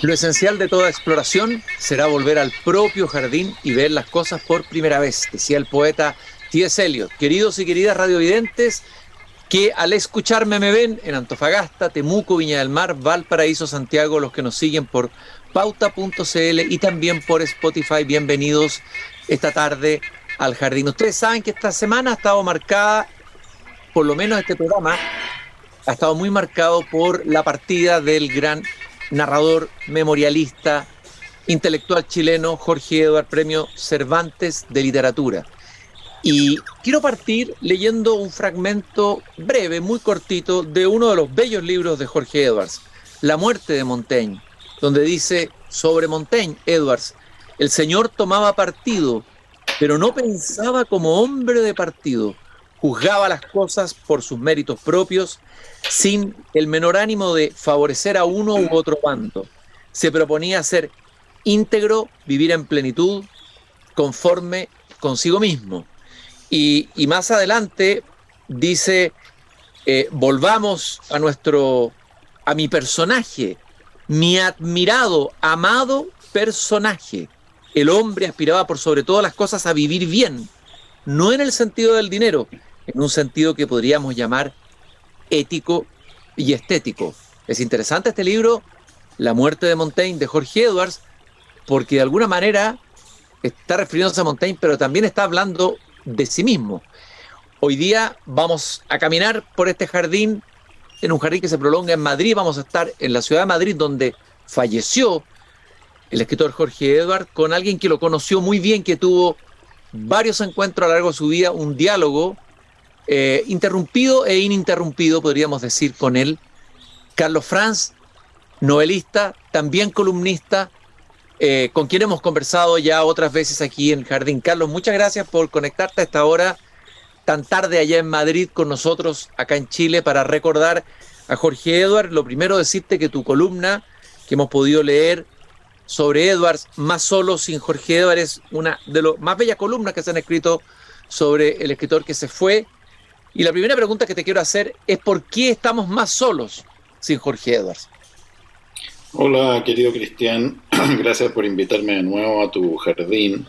Lo esencial de toda exploración será volver al propio jardín y ver las cosas por primera vez, decía el poeta T.S. Eliot. Queridos y queridas radiovidentes, que al escucharme me ven en Antofagasta, Temuco, Viña del Mar, Valparaíso, Santiago, los que nos siguen por pauta.cl y también por Spotify. Bienvenidos esta tarde al jardín. Ustedes saben que esta semana ha estado marcada, por lo menos este programa, ha estado muy marcado por la partida del gran narrador, memorialista, intelectual chileno Jorge Eduard Premio Cervantes de Literatura. Y quiero partir leyendo un fragmento breve, muy cortito, de uno de los bellos libros de Jorge Edwards, La muerte de Montaigne, donde dice sobre Montaigne, Edwards, el señor tomaba partido, pero no pensaba como hombre de partido, juzgaba las cosas por sus méritos propios sin el menor ánimo de favorecer a uno u otro bando. Se proponía ser íntegro, vivir en plenitud, conforme consigo mismo. Y, más adelante dice, eh, volvamos a nuestro, a mi personaje, mi admirado, amado personaje. El hombre aspiraba por sobre todas las cosas a vivir bien, no en el sentido del dinero, en un sentido que podríamos llamar ético y estético. Es interesante este libro, La muerte de Montaigne, de Jorge Edwards, porque de alguna manera está refiriéndose a Montaigne, pero también está hablando de sí mismo. Hoy día vamos a caminar por este jardín, en un jardín que se prolonga en Madrid, vamos a estar en la ciudad de Madrid, donde falleció el escritor Jorge Edwards, con alguien que lo conoció muy bien, que tuvo varios encuentros a lo largo de su vida, un diálogo eh, interrumpido e ininterrumpido, podríamos decir, con él. Carlos Franz, novelista, también columnista, eh, con quien hemos conversado ya otras veces aquí en Jardín. Carlos, muchas gracias por conectarte a esta hora tan tarde allá en Madrid con nosotros acá en Chile para recordar a Jorge Edward. Lo primero decirte que tu columna que hemos podido leer sobre Edwards, Más solo sin Jorge Edward, es una de las más bellas columnas que se han escrito sobre el escritor que se fue y la primera pregunta que te quiero hacer es ¿por qué estamos más solos sin Jorge Edwards? Hola, querido Cristian. Gracias por invitarme de nuevo a tu jardín.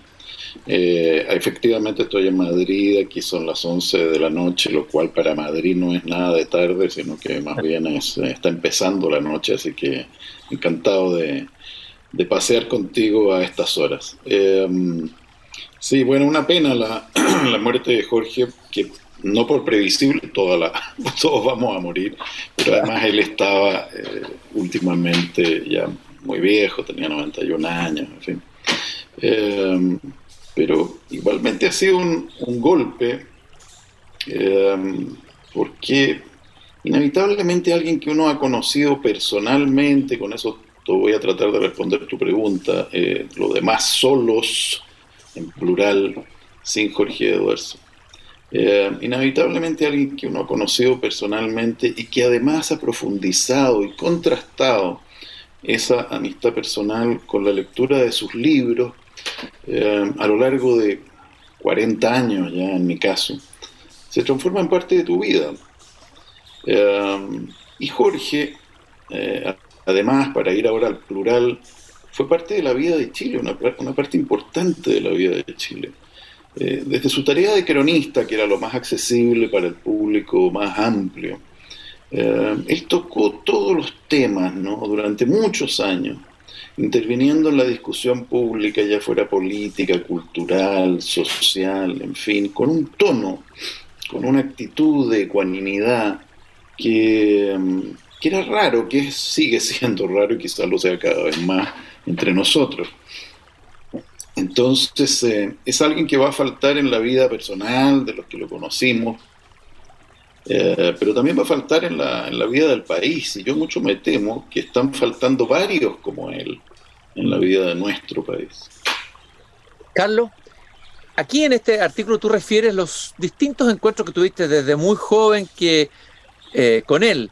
Eh, efectivamente estoy en Madrid, aquí son las 11 de la noche, lo cual para Madrid no es nada de tarde, sino que más bien está empezando la noche, así que encantado de, pasear contigo a estas horas. Eh, sí, bueno, una pena la, la muerte de Jorge, que no por previsible, toda la, todos vamos a morir, pero además él estaba eh, últimamente ya muy viejo, tenía 91 años, en fin. Em, pero igualmente ha sido un, golpe, em, porque inevitablemente alguien que uno ha conocido personalmente, con eso voy a tratar de responder tu pregunta, eh, lo demás solos, en plural, sin Jorge Edwards, eh, inevitablemente alguien que uno ha conocido personalmente y que además ha profundizado y contrastado esa amistad personal con la lectura de sus libros eh, a lo largo de 40 años ya en mi caso, se transforma en parte de tu vida. Eh, y Jorge, además, para ir ahora al plural, fue parte de la vida de Chile, una, una parte importante de la vida de Chile. Eh, desde su tarea de cronista, que era lo más accesible para el público más amplio, eh, él tocó todos los temas ¿no? durante muchos años, interviniendo en la discusión pública, ya fuera política, cultural, social, en fin, con un tono, con una actitud de ecuanimidad que, mm, que era raro, que sigue siendo raro y quizás lo sea cada vez más entre nosotros. Entonces, eh, es alguien que va a faltar en la vida personal de los que lo conocimos, eh, pero también va a faltar en la, en la vida del país. Y yo mucho me temo que están faltando varios como él en la vida de nuestro país. Carlos, aquí en este artículo tú refieres los distintos encuentros que tuviste desde muy joven que eh, con él.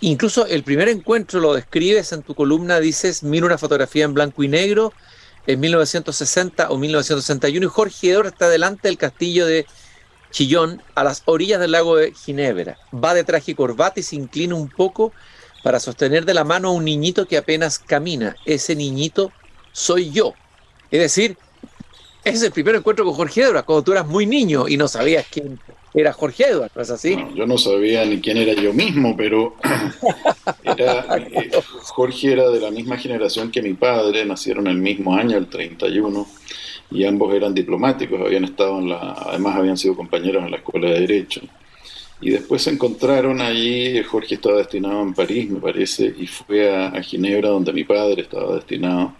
Incluso el primer encuentro lo describes en tu columna, dices, mira una fotografía en blanco y negro en 1960 o 1961 y Jorge Edor está delante del castillo de Chillón a las orillas del lago de Ginebra. Va de traje y corbata y se inclina un poco para sostener de la mano a un niñito que apenas camina. Ese niñito soy yo. Es decir, ese es el primer encuentro con Jorge Edwards, cuando tú eras muy niño y no sabías quién era Jorge Edwards, ¿no es así? yo no sabía ni quién era yo mismo, pero eh, Jorge era de la misma generación que mi padre, nacieron el mismo año, el 31, y ambos eran diplomáticos, habían estado en la, además habían sido compañeros en la escuela de Derecho. Y después se encontraron allí, Jorge estaba destinado en París, me parece, y fue a, Ginebra, donde mi padre estaba destinado.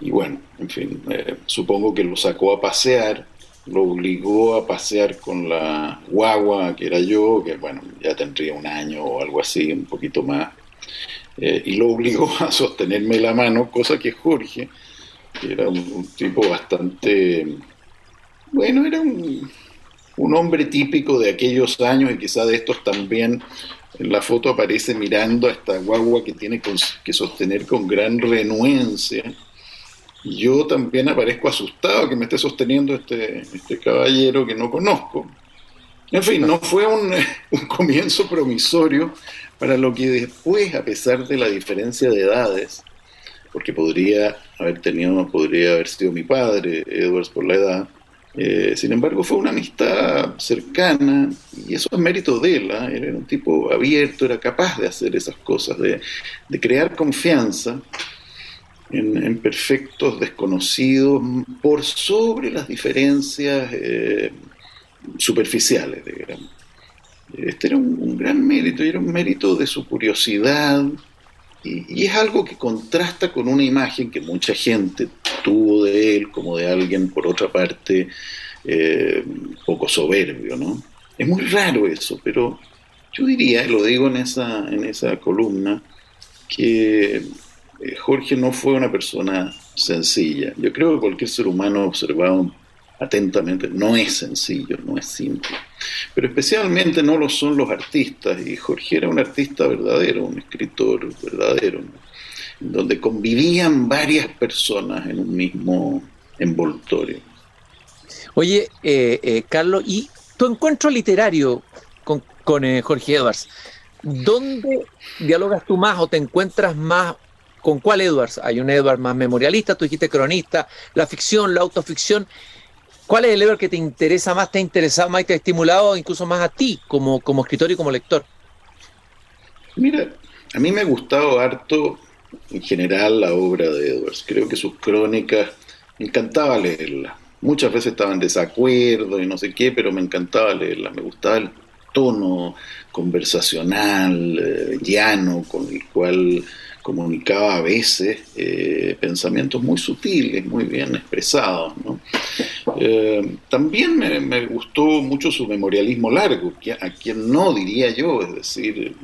Y bueno, en fin, eh, supongo que lo sacó a pasear, lo obligó a pasear con la guagua, que era yo, que bueno, ya tendría un año o algo así, un poquito más, eh, y lo obligó a sostenerme la mano, cosa que Jorge, que era un tipo bastante, bueno, era un un hombre típico de aquellos años y quizá de estos también. En la foto aparece mirando a esta guagua que tiene que sostener con gran renuencia. Yo también aparezco asustado que me esté sosteniendo este, este caballero que no conozco. En fin, no fue un, un, comienzo promisorio para lo que después, a pesar de la diferencia de edades, porque podría haber tenido, podría haber sido mi padre, Edwards por la edad, eh, sin embargo, fue una amistad cercana y eso es mérito de él. ¿ah? Era un tipo abierto, era capaz de hacer esas cosas, de, crear confianza en, perfectos desconocidos por sobre las diferencias eh, superficiales. Este era un, un, gran mérito y era un mérito de su curiosidad, y, es algo que contrasta con una imagen que mucha gente tuvo de él como de alguien, por otra parte, eh, poco soberbio, ¿no? Es muy raro eso, pero yo diría, lo digo en esa, en esa columna, que eh, Jorge no fue una persona sencilla. Yo creo que cualquier ser humano observado atentamente, no es sencillo, no es simple. Pero especialmente no lo son los artistas, y Jorge era un artista verdadero, un escritor verdadero, donde convivían varias personas en un mismo envoltorio. Oye, eh, eh, Carlos, ¿y tu encuentro literario con, con Jorge Edwards? ¿Dónde dialogas tú más o te encuentras más con cuál Edwards? Hay un Edwards más memorialista, tú dijiste cronista, la ficción, la autoficción. ¿Cuál es el Edward que te interesa más, te ha interesado más y te ha estimulado incluso más a ti como, como escritor y como lector? Mira, a mí me ha gustado harto en general la obra de Edwards. Creo que sus crónicas, me encantaba leerlas. Muchas veces estaba en desacuerdo y no sé qué, pero me encantaba leerlas. Me gustaba el tono conversacional, eh, llano, con el cual comunicaba a veces eh, pensamientos muy sutiles, muy bien expresados. Eh, también me, gustó mucho su memorialismo largo, a quien no diría yo, es decir,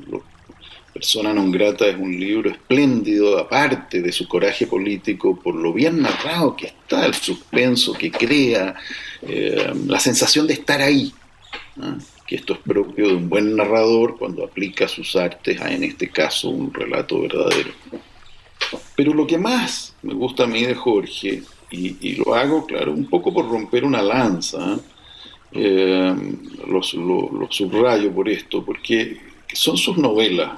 Persona non grata es un libro espléndido, aparte de su coraje político, por lo bien narrado que está, el suspenso que crea, eh, la sensación de estar ahí que esto es propio de un buen narrador cuando aplica sus artes a, en este caso, un relato verdadero. Pero lo que más me gusta a mí de Jorge, y, lo hago, claro, un poco por romper una lanza, eh, lo, subrayo por esto, porque son sus novelas,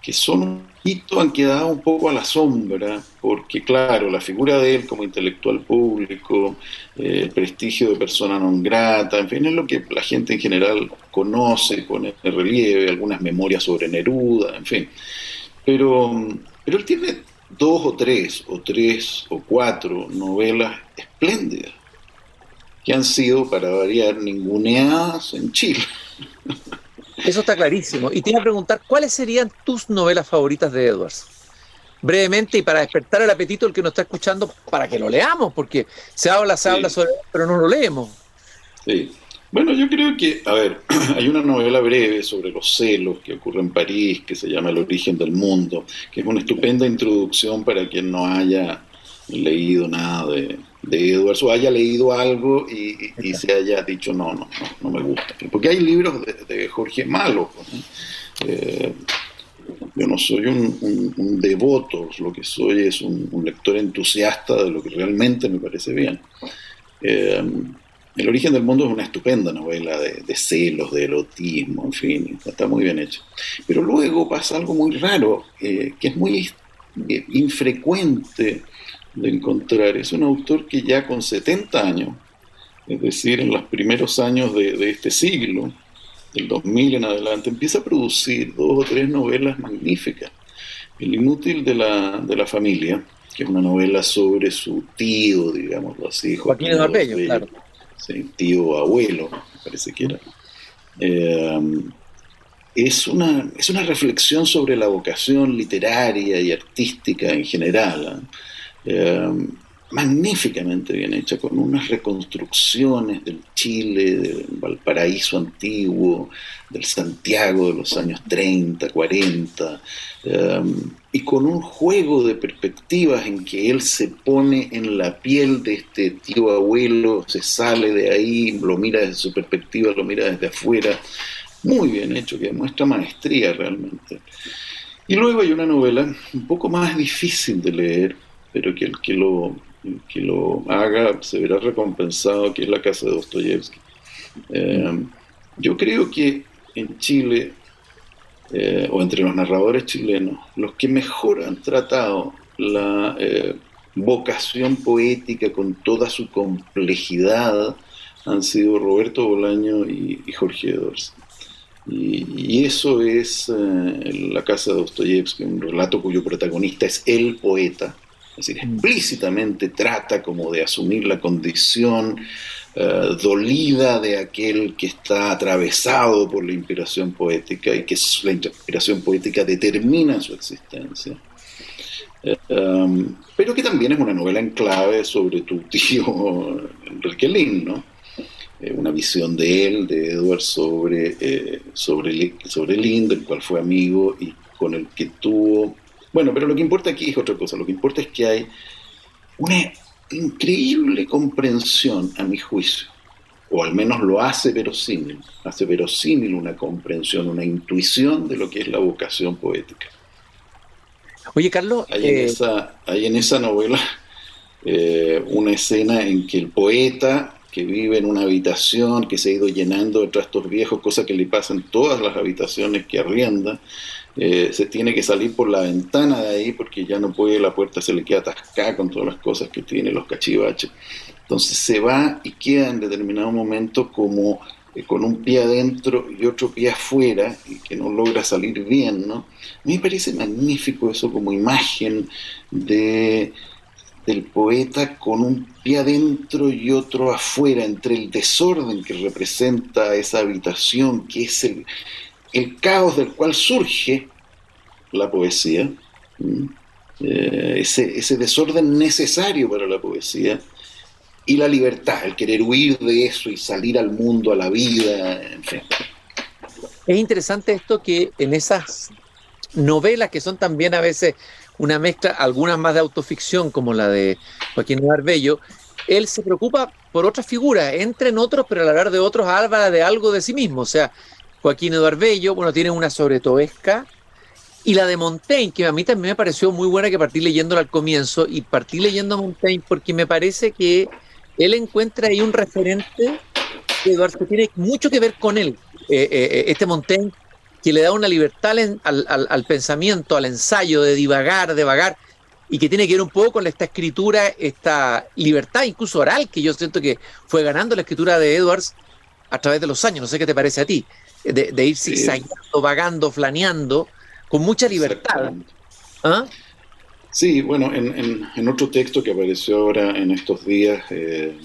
que son un poquito, han quedado un poco a la sombra, porque claro, la figura de él como intelectual público, eh, el prestigio de persona non grata, en fin, es lo que la gente en general conoce, pone en relieve, algunas memorias sobre Neruda, en fin. Pero, pero él tiene dos o tres, o tres o cuatro novelas espléndidas, que han sido, para variar, ninguneadas en Chile. Eso está clarísimo. Y te iba a preguntar, ¿cuáles serían tus novelas favoritas de Edwards? Brevemente y para despertar el apetito el que nos está escuchando, para que lo leamos, porque se habla, se habla sobre pero no lo leemos. Sí. Bueno, yo creo que, a ver, hay una novela breve sobre los celos que ocurre en París, que se llama El origen del mundo, que es una estupenda introducción para quien no haya leído nada de, de Edwards o haya leído algo y, se haya dicho no, no, no, me gusta. Porque hay libros de, Jorge Malo. Eh, yo no soy un, devoto, lo que soy es un, lector entusiasta de lo que realmente me parece bien. Eh, El origen del mundo es una estupenda novela de, celos, de erotismo, en fin, está muy bien hecho. Pero luego pasa algo muy raro, eh, que es muy infrecuente de encontrar. Es un autor que ya con 70 años, es decir, en los primeros años de, este siglo, del 2000 en adelante, empieza a producir dos o tres novelas magníficas. El inútil de la, de la familia, que es una novela sobre su tío, digámoslo así. Joaquín Joaquín claro. Sí, tío abuelo, me parece que era. Eh, es, una, es una reflexión sobre la vocación literaria y artística en general. ¿eh? Eh, magníficamente bien hecha, con unas reconstrucciones del Chile, del Valparaíso antiguo, del Santiago de los años 30, 40, um, y con un juego de perspectivas en que él se pone en la piel de este tío abuelo, se sale de ahí, lo mira desde su perspectiva, lo mira desde afuera, muy bien hecho, que demuestra maestría realmente. Y luego hay una novela un poco más difícil de leer, pero que el que lo que lo haga se verá recompensado, que es la casa de Dostoyevsky. Eh, yo creo que en Chile, eh, o entre los narradores chilenos, los que mejor han tratado la eh, vocación poética con toda su complejidad han sido Roberto Bolaño y, Jorge Edwards. Y, eso es la casa de Dostoyevsky, un relato cuyo protagonista es el poeta, es decir, mm. explícitamente trata como de asumir la condición eh, dolida de aquel que está atravesado por la inspiración poética y que la inspiración poética determina su existencia. Eh, um, pero que también es una novela en clave sobre tu tío Enrique Lin, ¿no? Eh, una visión de él, de Edward, sobre, sobre, sobre Lin, del cual fue amigo y con el que tuvo bueno, pero lo que importa aquí es otra cosa. Lo que importa es que hay una increíble comprensión, a mi juicio, o al menos lo hace verosímil, hace verosímil una comprensión, una intuición de lo que es la vocación poética. Oye, Carlos. Hay, en, eh, esa, hay en esa novela eh, una escena en que el poeta que vive en una habitación que se ha ido llenando de trastos viejos, cosa que le pasa en todas las habitaciones que arrienda, eh, se tiene que salir por la ventana de ahí porque ya no puede, la puerta se le queda atascada con todas las cosas que tiene, los cachivaches. Entonces se va y queda en determinado momento como eh, con un pie adentro y otro pie afuera y que no logra salir bien, ¿no? A mí me parece magnífico eso como imagen de del poeta con un pie adentro y otro afuera, entre el desorden que representa esa habitación, que es el, caos del cual surge la poesía, eh, ese, ese, desorden necesario para la poesía, y la libertad, el querer huir de eso y salir al mundo, a la vida, en fin. Es interesante esto que en esas novelas que son también a veces una mezcla, algunas más de autoficción, como la de Joaquín Barbello, él se preocupa por otras figuras, entra en otros, pero al hablar de otros habla de algo de sí mismo. O sea, Joaquín Eduardo Bello, bueno, tiene una sobre Toesca, y la de Montaigne, que a mí también me pareció muy buena que partí leyéndola al comienzo, y partí leyendo a Montaigne porque me parece que él encuentra ahí un referente que Eduardo tiene mucho que ver con él. Eh, eh, eh, este Montaigne que le da una libertad al, pensamiento, al ensayo de divagar, de vagar, y que tiene que ver un poco con esta escritura, esta libertad incluso oral que yo siento que fue ganando la escritura de Edwards a través de los años. No sé qué te parece a ti de, ir zigzagueando, vagando, flaneando, con mucha libertad. ¿Ah? Sí, bueno, en, otro texto que apareció ahora en estos días, eh,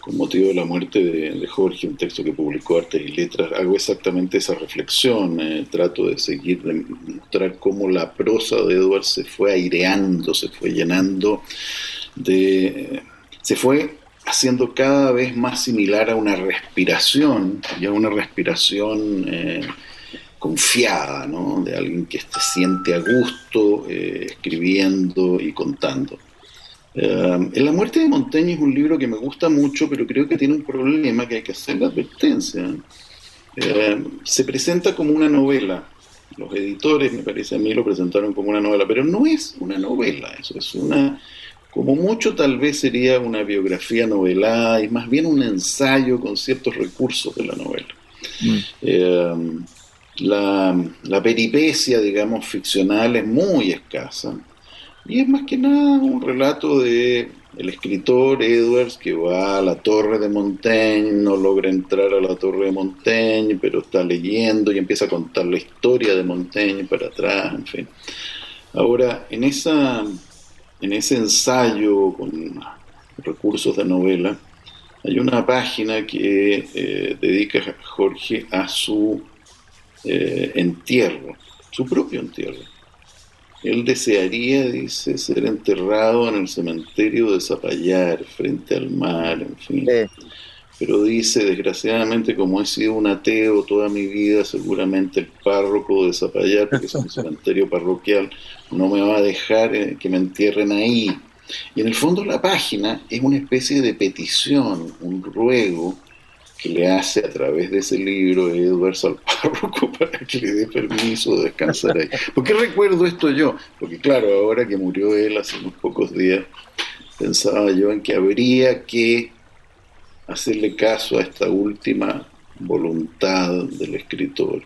con motivo de la muerte de, Jorge, un texto que publicó Artes y Letras, hago exactamente esa reflexión, eh, trato de seguir, de mostrar cómo la prosa de Edward se fue aireando, se fue llenando de... se fue haciendo cada vez más similar a una respiración, y a una respiración eh, confiada, ¿no? de alguien que se siente a gusto eh, escribiendo y contando. Eh, en La muerte de Montaigne es un libro que me gusta mucho, pero creo que tiene un problema que hay que hacer la advertencia. se presenta como una novela. Los editores, me parece a mí, lo presentaron como una novela, pero no es una novela, eso es una como mucho tal vez sería una biografía novelada y más bien un ensayo con ciertos recursos de la novela. Mm. Eh, la, peripecia, digamos, ficcional es muy escasa y es más que nada un relato de el escritor Edwards que va a la torre de Montaigne, no logra entrar a la torre de Montaigne, pero está leyendo y empieza a contar la historia de Montaigne para atrás, en fin. Ahora, en esa en ese ensayo con recursos de novela, hay una página que eh, dedica a Jorge a su eh, entierro, su propio entierro. Él desearía, dice, ser enterrado en el cementerio de Zapallar, frente al mar, en fin. Pero dice, desgraciadamente, como he sido un ateo toda mi vida, seguramente el párroco de Zapallar, porque es un cementerio parroquial, no me va a dejar eh, que me entierren ahí. Y en el fondo la página es una especie de petición, un ruego que le hace a través de ese libro Edwards al párroco para que le dé permiso de descansar ahí. ¿Por qué recuerdo esto yo? Porque claro, ahora que murió él hace unos pocos días, pensaba yo en que habría que hacerle caso a esta última voluntad del escritor.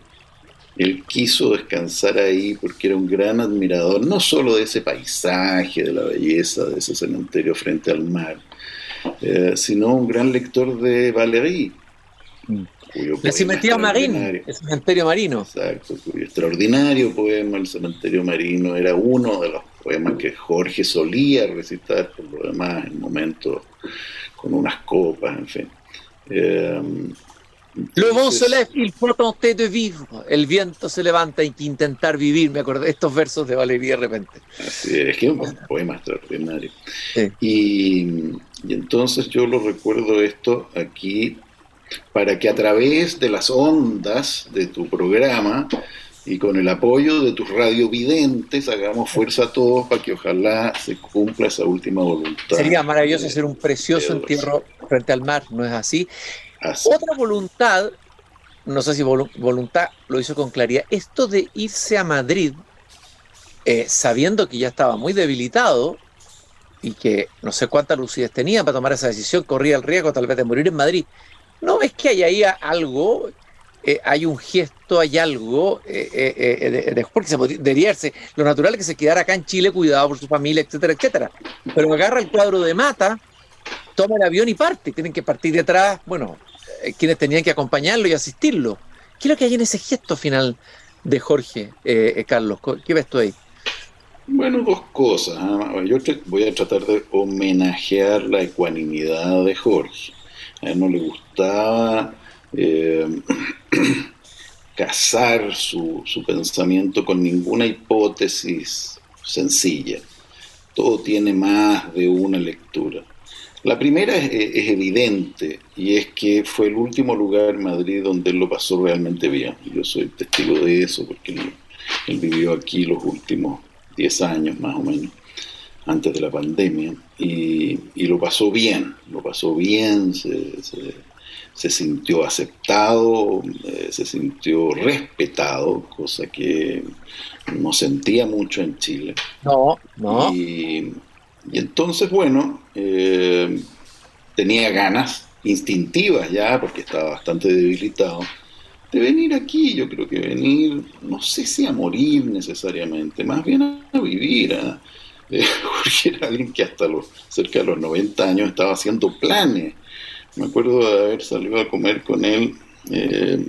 Él quiso descansar ahí porque era un gran admirador, no solo de ese paisaje, de la belleza de ese cementerio frente al mar, eh, sino un gran lector de Valéry. El cementerio marino, el cementerio marino. Exacto, cuyo extraordinario poema, El cementerio marino, era uno de los poemas que Jorge solía recitar por lo demás en momentos con unas copas, en fin. Eh, Le vent se lève, il faut tenter de vivre. El viento se levanta, hay que intentar vivir. Me acordé de estos versos de Valeria de repente. Así es, que es un poema extraordinario. Y, y, entonces yo lo recuerdo esto aquí para que a través de las ondas de tu programa y con el apoyo de tus radiovidentes hagamos fuerza a todos para que ojalá se cumpla esa última voluntad. Sería maravilloso hacer un precioso entierro frente al mar, ¿no es así? Otra voluntad, no sé si voluntad lo hizo con claridad, esto de irse a Madrid, eh, sabiendo que ya estaba muy debilitado y que no sé cuánta lucidez tenía para tomar esa decisión, corría el riesgo tal vez de morir en Madrid. ¿No ves que hay ahí algo eh, hay un gesto, hay algo, eh, eh, de, porque se lo natural es que se quedara acá en Chile cuidado por su familia, etcétera, etcétera. Pero agarra el cuadro de mata, toma el avión y parte. Tienen que partir detrás, bueno, quienes tenían que acompañarlo y asistirlo. ¿Qué es lo que hay en ese gesto final de Jorge, Carlos? ¿Qué ves tú ahí? Bueno, dos cosas. Yo voy a tratar de homenajear la ecuanimidad de Jorge. A él no le gustaba eh, casar su, pensamiento con ninguna hipótesis sencilla. Todo tiene más de una lectura. La primera es, evidente y es que fue el último lugar en Madrid donde él lo pasó realmente bien. Yo soy testigo de eso porque él, vivió aquí los últimos 10 años más o menos, antes de la pandemia, y, lo pasó bien, lo pasó bien, se se sintió aceptado, eh, se sintió respetado, cosa que no sentía mucho en Chile. No, no. Y, entonces, bueno, eh, tenía ganas instintivas ya, porque estaba bastante debilitado, de venir aquí. Yo creo que venir, no sé si a morir necesariamente, más bien a vivir. ¿ah? Eh, porque era alguien que hasta los cerca de los 90 años estaba haciendo planes me acuerdo de haber salido a comer con él eh,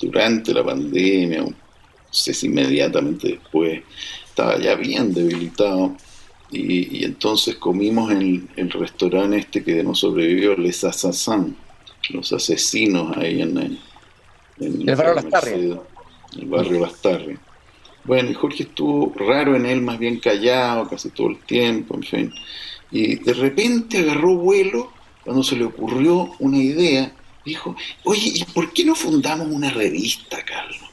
durante la pandemia, no sé si inmediatamente después, estaba ya bien debilitado. Y, entonces comimos en el restaurante este que no sobrevivió, Les Assassins, los asesinos ahí en, el, el barrio Lastarria. El barrio Lastarria. Bueno, y Jorge estuvo raro en él, más bien callado casi todo el tiempo, en fin. Y de repente agarró vuelo cuando se le ocurrió una idea, dijo, oye, ¿y por qué no fundamos una revista, Carlos?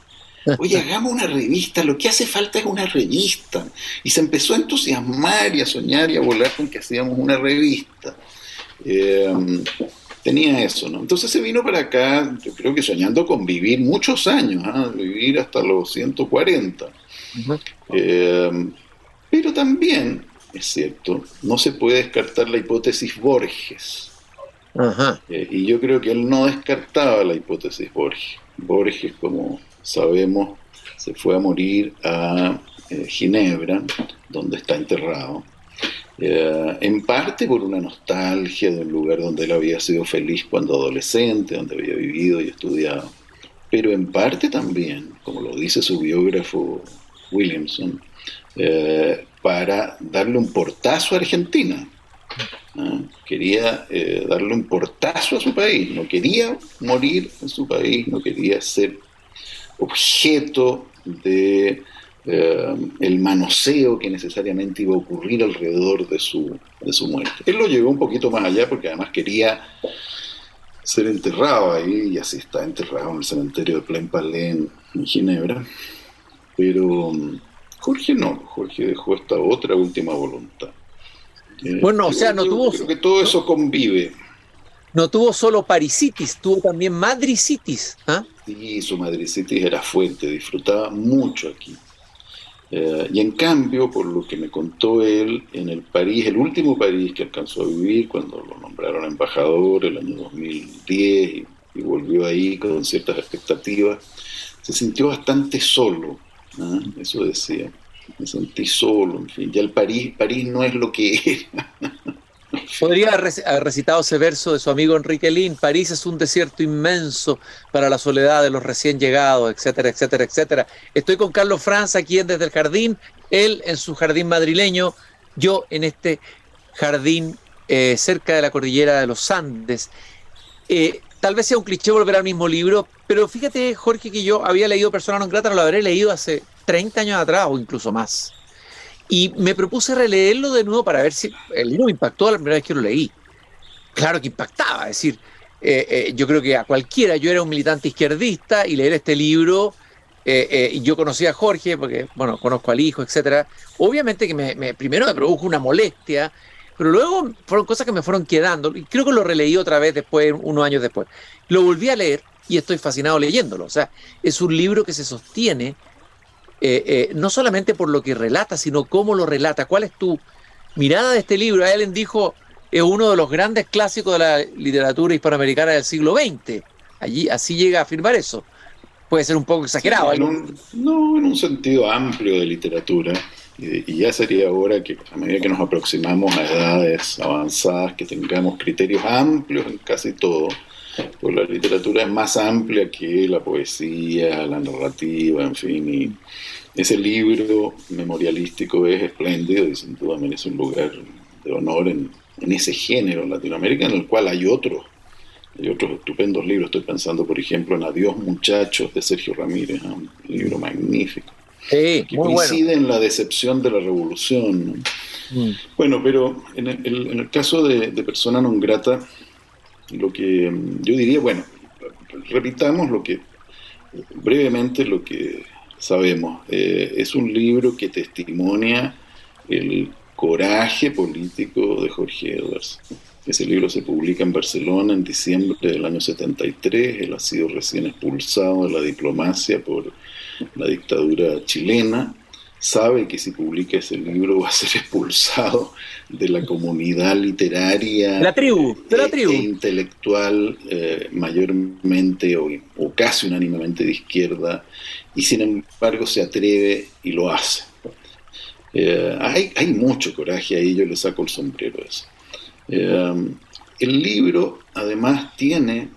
Oye, hagamos una revista, lo que hace falta es una revista. Y se empezó a entusiasmar y a soñar y a volar con que hacíamos una revista. Em, tenía eso, ¿no? Entonces se vino para acá, yo creo que soñando con vivir muchos años, ¿ah? vivir hasta los 140. Em, pero también es cierto, no se puede descartar la hipótesis Borges. Eh, y yo creo que él no descartaba la hipótesis Borges. Borges, como sabemos, se fue a morir a eh, Ginebra, donde está enterrado, eh, en parte por una nostalgia de un lugar donde él había sido feliz cuando adolescente, donde había vivido y estudiado, pero en parte también, como lo dice su biógrafo Williamson, eh, para darle un portazo a Argentina. Quería eh, darle un portazo a su país, no quería morir en su país, no quería ser objeto de eh, el manoseo que necesariamente iba a ocurrir alrededor de su, de su muerte. Él lo llevó un poquito más allá porque además quería ser enterrado ahí, y así está enterrado en el cementerio de Plain Palais en Ginebra. Pero mm, Jorge no, Jorge dejó esta otra última voluntad. Eh, bueno, o sea, no tuvo... Creo que todo eso convive. No tuvo solo parisitis, tuvo también madricitis. ¿ah? Sí, su madricitis era fuerte, disfrutaba mucho aquí. Eh, y en cambio, por lo que me contó él, en el París, el último París que alcanzó a vivir, cuando lo nombraron embajador el año 2010 y, volvió ahí con ciertas expectativas, se sintió bastante solo, eso decía, me sentí solo, en fin, ya el París, París no es lo que era. Podría haber recitado ese verso de su amigo Enrique Lin, París es un desierto inmenso para la soledad de los recién llegados, etcétera, etcétera, etcétera. Estoy con Carlos Franz aquí en Desde el Jardín, él en su jardín madrileño, yo en este jardín eh, cerca de la cordillera de los Andes. Eh, tal vez sea un cliché volver al mismo libro, pero fíjate, Jorge, que yo había leído Persona non grata, lo habré leído hace 30 años atrás o incluso más. Y me propuse releerlo de nuevo para ver si el libro me impactó la primera vez que lo leí. Claro que impactaba, es decir, eh, eh, yo creo que a cualquiera, yo era un militante izquierdista y leer este libro, eh, y yo conocía a Jorge, porque, bueno, conozco al hijo, etcétera. Obviamente que me, primero me produjo una molestia, pero luego fueron cosas que me fueron quedando, y creo que lo releí otra vez después, unos años después. Lo volví a leer y estoy fascinado leyéndolo. O sea, es un libro que se sostiene eh, eh, no solamente por lo que relata, sino cómo lo relata. ¿Cuál es tu mirada de este libro? Ellen dijo, es uno de los grandes clásicos de la literatura hispanoamericana del siglo XX. Allí, así llega a afirmar eso. Puede ser un poco exagerado. no, en un sentido amplio de literatura. Y, ya sería hora que a medida que nos aproximamos a edades avanzadas, que tengamos criterios amplios en casi todo, pues la literatura es más amplia que la poesía, la narrativa, en fin, y ese libro memorialístico es espléndido y sin duda merece un lugar de honor en, ese género en Latinoamérica, en el cual hay otros, hay otros estupendos libros. Estoy pensando, por ejemplo, en Adiós Muchachos de Sergio Ramírez, un libro magnífico. Que coincide en la decepción de la revolución. Mm. Bueno, pero en el, caso de, de Persona non grata, lo que yo diría, bueno, repitamos lo que brevemente lo que sabemos. Eh, es un libro que testimonia el coraje político de Jorge Edwards. Ese libro se publica en Barcelona en diciembre del año 73. Él ha sido recién expulsado de la diplomacia por la dictadura chilena sabe que si publica ese libro va a ser expulsado de la comunidad literaria la tribu, de la e tribu. intelectual eh, mayormente o, casi unánimemente de izquierda y sin embargo se atreve y lo hace. Eh, hay, hay, mucho coraje ahí, yo le saco el sombrero a eso. Eh, el libro además tiene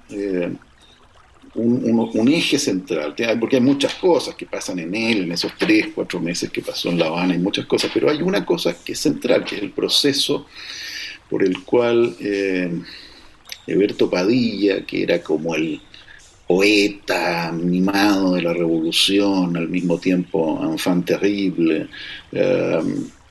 un, eje central, porque hay muchas cosas que pasan en él, en esos tres, cuatro meses que pasó en La Habana, hay muchas cosas, pero hay una cosa que es central, que es el proceso por el cual eh, Eberto Padilla, que era como el poeta mimado de la revolución, al mismo tiempo enfant terrible, eh,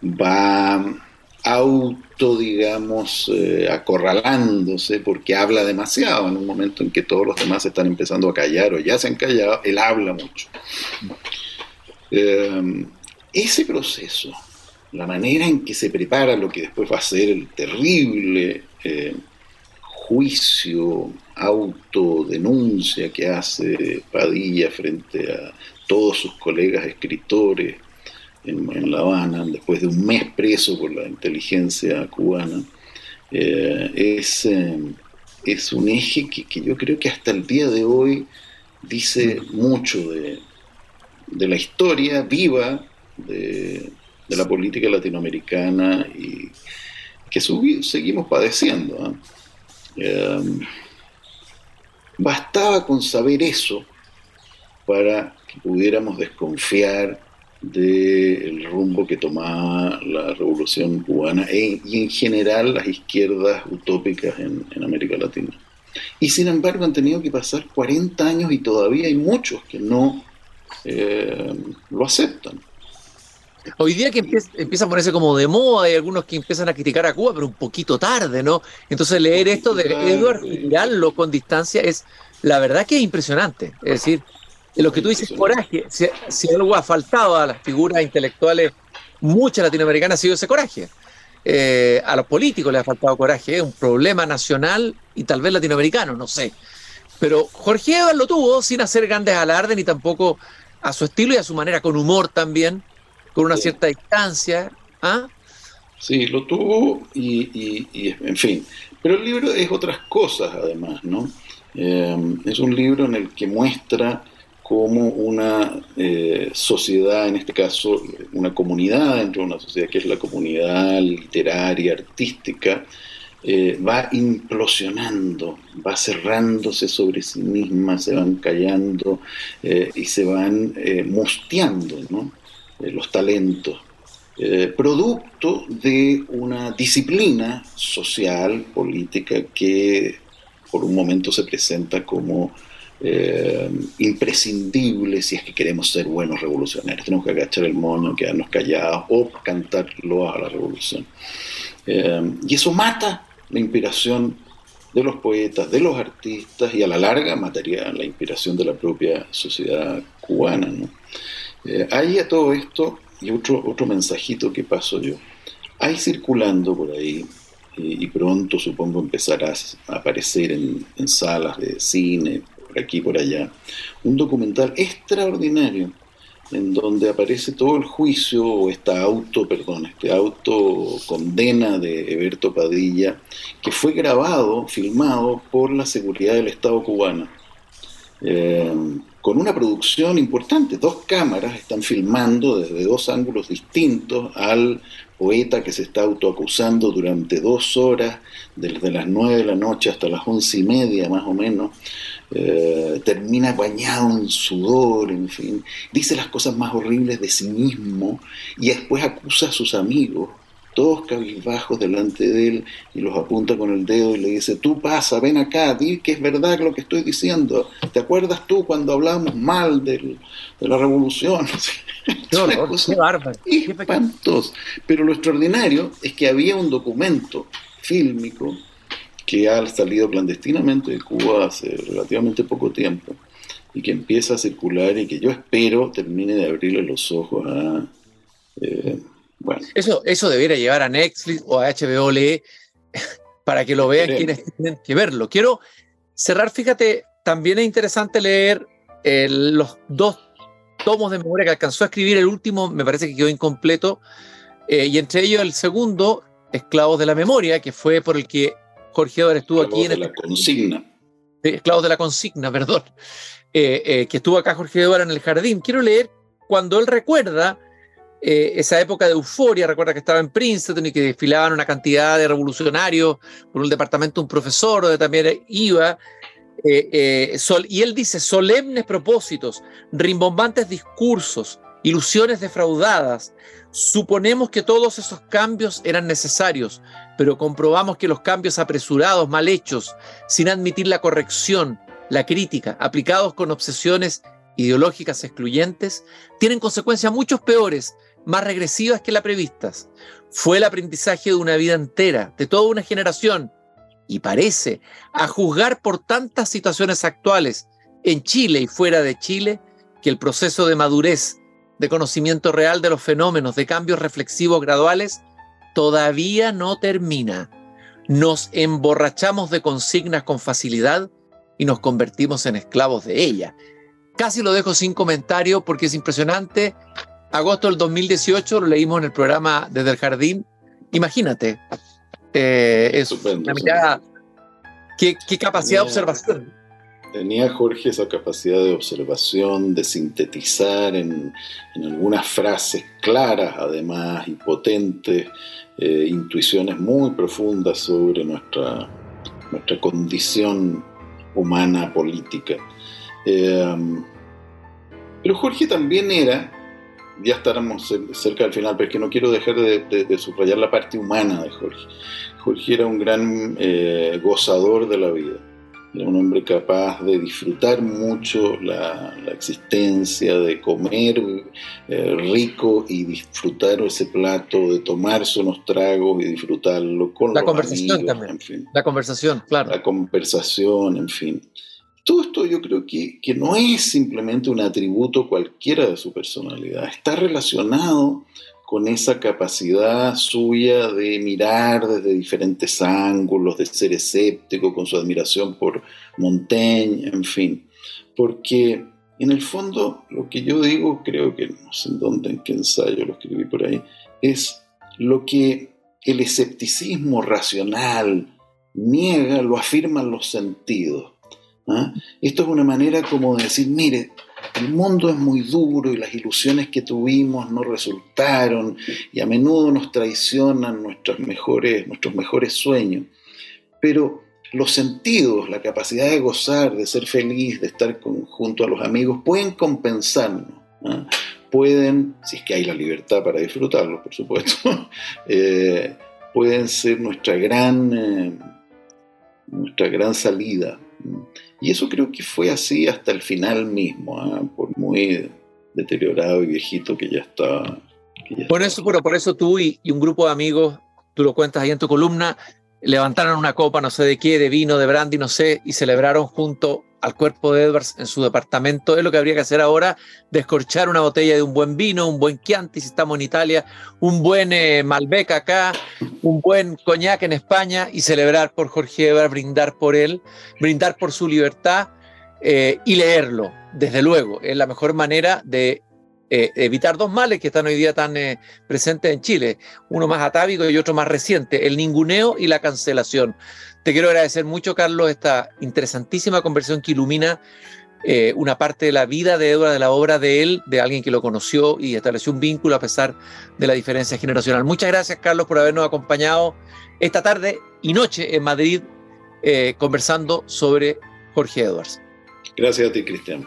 va auto, digamos, eh, acorralándose porque habla demasiado en un momento en que todos los demás están empezando a callar o ya se han callado, él habla mucho. Eh, ese proceso, la manera en que se prepara lo que después va a ser el terrible eh, juicio, autodenuncia que hace Padilla frente a todos sus colegas escritores, en, La Habana, después de un mes preso por la inteligencia cubana, eh, es, eh, es un eje que, que, yo creo que hasta el día de hoy dice mucho de, de la historia viva de, de, la política latinoamericana y que seguimos padeciendo. ¿ah? bastaba con saber eso para que pudiéramos desconfiar del rumbo que tomaba la revolución cubana e, y en general las izquierdas utópicas en, América Latina. Y sin embargo han tenido que pasar 40 años y todavía hay muchos que no eh, lo aceptan. Hoy día que empieza, a ponerse como de moda, hay algunos que empiezan a criticar a Cuba, pero un poquito tarde, ¿no? Entonces leer esto de Edward y mirarlo con distancia es, la verdad que es impresionante. Es decir, lo que tú dices, coraje, si, algo ha faltado a las figuras intelectuales, muchas latinoamericanas, ha sido ese coraje. Eh, a los políticos les ha faltado coraje, es un problema nacional y tal vez latinoamericano, no sé. Pero Jorge Evans lo tuvo sin hacer grandes alardes ni tampoco a su estilo y a su manera, con humor también, con una cierta distancia. ¿ah? Sí, lo tuvo y, en fin. Pero el libro es otras cosas además, ¿no? Eh, es un libro en el que muestra cómo una eh, sociedad, en este caso una comunidad dentro de una sociedad que es la comunidad literaria, artística, eh, va implosionando, va cerrándose sobre sí misma, se van callando eh, y se van musteando los talentos, producto de una disciplina social, política, que por un momento se presenta como eh, imprescindible si es que queremos ser buenos revolucionarios. Tenemos que agachar el mono, quedarnos callados o cantarlo a la revolución. Eh, y eso mata la inspiración de los poetas, de los artistas y a la larga mataría la inspiración de la propia sociedad cubana. ¿no? Eh, hay a todo esto, y otro, otro mensajito que paso yo, hay circulando por ahí, y pronto supongo empezará a aparecer en, en salas de cine, aquí por allá, un documental extraordinario en donde aparece todo el juicio o esta auto, perdón, este auto condena de Eberto Padilla, que fue grabado, filmado por la seguridad del Estado cubano. Eh, con una producción importante, dos cámaras están filmando desde dos ángulos distintos al poeta que se está autoacusando durante dos horas, desde las nueve de la noche hasta las once y media más o menos, eh, termina bañado en sudor, en fin, dice las cosas más horribles de sí mismo y después acusa a sus amigos, todos cabizbajos delante de él y los apunta con el dedo y le dice, tú pasa, ven acá, di que es verdad lo que estoy diciendo, ¿te acuerdas tú cuando hablábamos mal de la revolución? No, no, qué Pero lo extraordinario es que había un documento fílmico que ha salido clandestinamente de Cuba hace relativamente poco tiempo y que empieza a circular y que yo espero termine de abrirle los ojos a... Eh, bueno. Eso, eso debiera llevar a Netflix o a HBO LE para que lo vean quienes tienen que verlo. Quiero cerrar, fíjate, también es interesante leer los dos tomos de memoria que alcanzó a escribir, el último me parece que quedó incompleto, eh, y entre ellos el segundo, Esclavos de la Memoria, que fue por el que Jorge Eduardo estuvo aquí en de la consigna. Esclavos de la consigna, perdón. Eh, eh, que estuvo acá Jorge Eduardo en el jardín. Quiero leer cuando él recuerda eh, esa época de euforia, recuerda que estaba en Princeton y que desfilaban una cantidad de revolucionarios por un departamento, un profesor, donde también iba. y él dice, solemnes propósitos, rimbombantes discursos, ilusiones defraudadas. Suponemos que todos esos cambios eran necesarios, pero comprobamos que los cambios apresurados, mal hechos, sin admitir la corrección, la crítica, aplicados con obsesiones ideológicas excluyentes, tienen consecuencias mucho peores, más regresivas que las previstas. Fue el aprendizaje de una vida entera, de toda una generación, y parece, a juzgar por tantas situaciones actuales en Chile y fuera de Chile, que el proceso de madurez, de conocimiento real de los fenómenos, de cambios reflexivos graduales, todavía no termina. Nos emborrachamos de consignas con facilidad y nos convertimos en esclavos de ella. Casi lo dejo sin comentario porque es impresionante agosto del 2018, lo leímos en el programa Desde el Jardín. Imagínate, eh, es una mirada, qué, capacidad de observación. Tenía Jorge esa capacidad de observación, de sintetizar en, algunas frases claras, además, y potentes, eh, intuiciones muy profundas sobre nuestra, nuestra condición humana política. Eh, pero Jorge también era, ya estábamos cerca del final, pero es que no quiero dejar de, subrayar la parte humana de Jorge. Jorge era un gran eh, gozador de la vida era un hombre capaz de disfrutar mucho la, existencia, de comer eh, rico y disfrutar ese plato, de tomarse unos tragos y disfrutarlo con la conversación también. En fin. La conversación, claro. La conversación, en fin. Todo esto yo creo que, que no es simplemente un atributo cualquiera de su personalidad, está relacionado con esa capacidad suya de mirar desde diferentes ángulos, de ser escéptico, con su admiración por Montaigne, en fin. Porque en el fondo lo que yo digo, creo que no sé en dónde, en qué ensayo lo escribí por ahí, es lo que el escepticismo racional niega, lo afirman los sentidos. ¿Ah? Esto es una manera como de decir, mire, el mundo es muy duro y las ilusiones que tuvimos no resultaron y a menudo nos traicionan nuestros mejores, nuestros mejores sueños. Pero los sentidos, la capacidad de gozar, de ser feliz, de estar junto a los amigos, pueden compensarnos. ¿ah? Pueden, si es que hay la libertad para disfrutarlos, por supuesto, eh, pueden ser nuestra gran, eh, nuestra gran salida. Y eso creo que fue así hasta el final mismo, ¿ah? por muy deteriorado y viejito que ya estaba. por, eso, bueno, por eso tú y, un grupo de amigos, tú lo cuentas ahí en tu columna, levantaron una copa, no sé de qué, de vino, de brandy, no sé, y celebraron junto al cuerpo de Edwards en su departamento. Es lo que habría que hacer ahora, descorchar una botella de un buen vino, un buen Chianti si estamos en Italia, un buen eh, Malbec acá, un buen coñac en España y celebrar por Jorge Edwards, brindar por él, brindar por su libertad eh, y leerlo, desde luego. Es la mejor manera de eh, evitar dos males que están hoy día tan eh, presentes en Chile, uno más atávico y otro más reciente, el ninguneo y la cancelación. Te quiero agradecer mucho, Carlos, esta interesantísima conversación que ilumina eh, una parte de la vida de Edward, de la obra de él, de alguien que lo conoció y estableció un vínculo a pesar de la diferencia generacional. Muchas gracias, Carlos, por habernos acompañado esta tarde y noche en Madrid conversando sobre Jorge Edwards. Gracias a ti, Cristian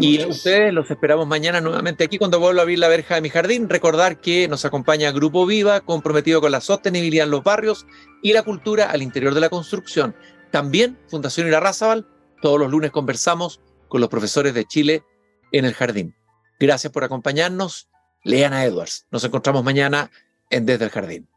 y a ustedes los esperamos mañana nuevamente aquí cuando vuelva a abrir la verja de mi jardín. Recordar que nos acompaña Grupo Viva, comprometido con la sostenibilidad en los barrios y la cultura al interior de la construcción. También Fundación Irarrázaval, todos los lunes conversamos con los profesores de Chile en el jardín. Gracias por acompañarnos. Leana Edwards. Nos encontramos mañana en Desde el Jardín.